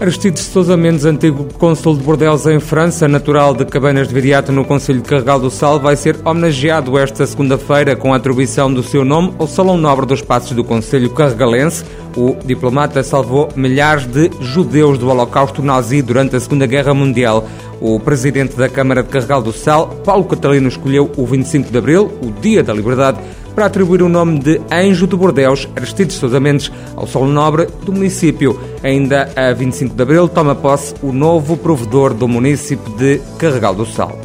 Aristides Sousa Mendes, antigo cônsul de Bordeaux em França, natural de Cabanas de Viriato no Conselho de Carregal do Sal, vai ser homenageado esta segunda-feira com a atribuição do seu nome ao Salão Nobre dos Passos do Conselho Carregalense. O diplomata salvou milhares de judeus do Holocausto nazi durante a Segunda Guerra Mundial. O presidente da Câmara de Carregal do Sal, Paulo Catalino, escolheu o 25 de Abril, o Dia da Liberdade, para atribuir o nome de Anjo de Bordeus, Aristides Sousa Mendes, ao solo nobre do município. Ainda a 25 de abril toma posse o novo provedor do município de Carregal do Sal.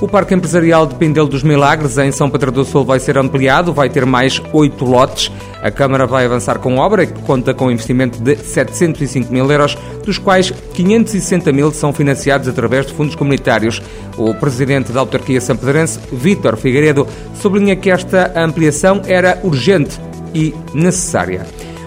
O Parque Empresarial de Pindelo dos Milagres, em São Pedro do Sul, vai ser ampliado, vai ter mais oito lotes. A Câmara vai avançar com obra que conta com investimento de 705 mil euros, dos quais 560 mil são financiados através de fundos comunitários. O presidente da autarquia sampedrense, Vítor Figueiredo, sublinha que esta ampliação era urgente e necessária.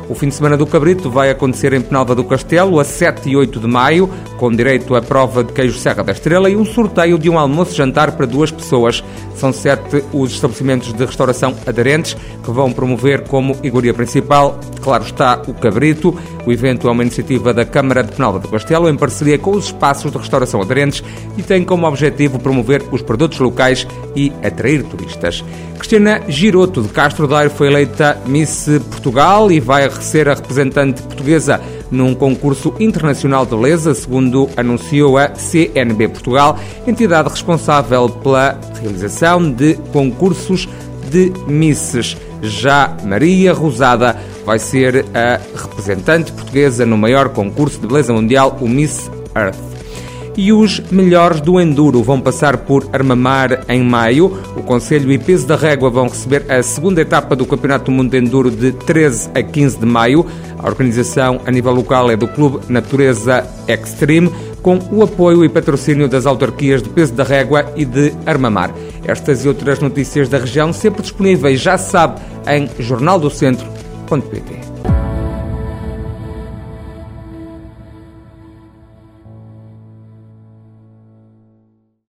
O fim de semana do Cabrito vai acontecer em Penalva do Castelo, a 7 e 8 de maio, com direito à prova de queijo Serra da Estrela e um sorteio de um almoço-jantar para duas pessoas. São sete os estabelecimentos de restauração aderentes que vão promover como iguaria principal, claro está, o Cabrito. O evento é uma iniciativa da Câmara de Penalva do Castelo em parceria com os espaços de restauração aderentes e tem como objetivo promover os produtos locais e atrair turistas. Cristina Giroto de Castro Daire foi eleita Miss Portugal e vai ser a representante portuguesa num concurso internacional de beleza, segundo anunciou a CNB Portugal, entidade responsável pela realização de concursos de Misses. Já Maria Rosada vai ser a representante portuguesa no maior concurso de beleza mundial, o Miss Earth e os melhores do Enduro vão passar por Armamar em maio. O Conselho e Peso da Régua vão receber a segunda etapa do Campeonato do Mundo de Enduro de 13 a 15 de maio. A organização a nível local é do Clube Natureza Extreme, com o apoio e patrocínio das autarquias de Peso da Régua e de Armamar. Estas e outras notícias da região sempre disponíveis, já sabe, em jornaldocentro.pt.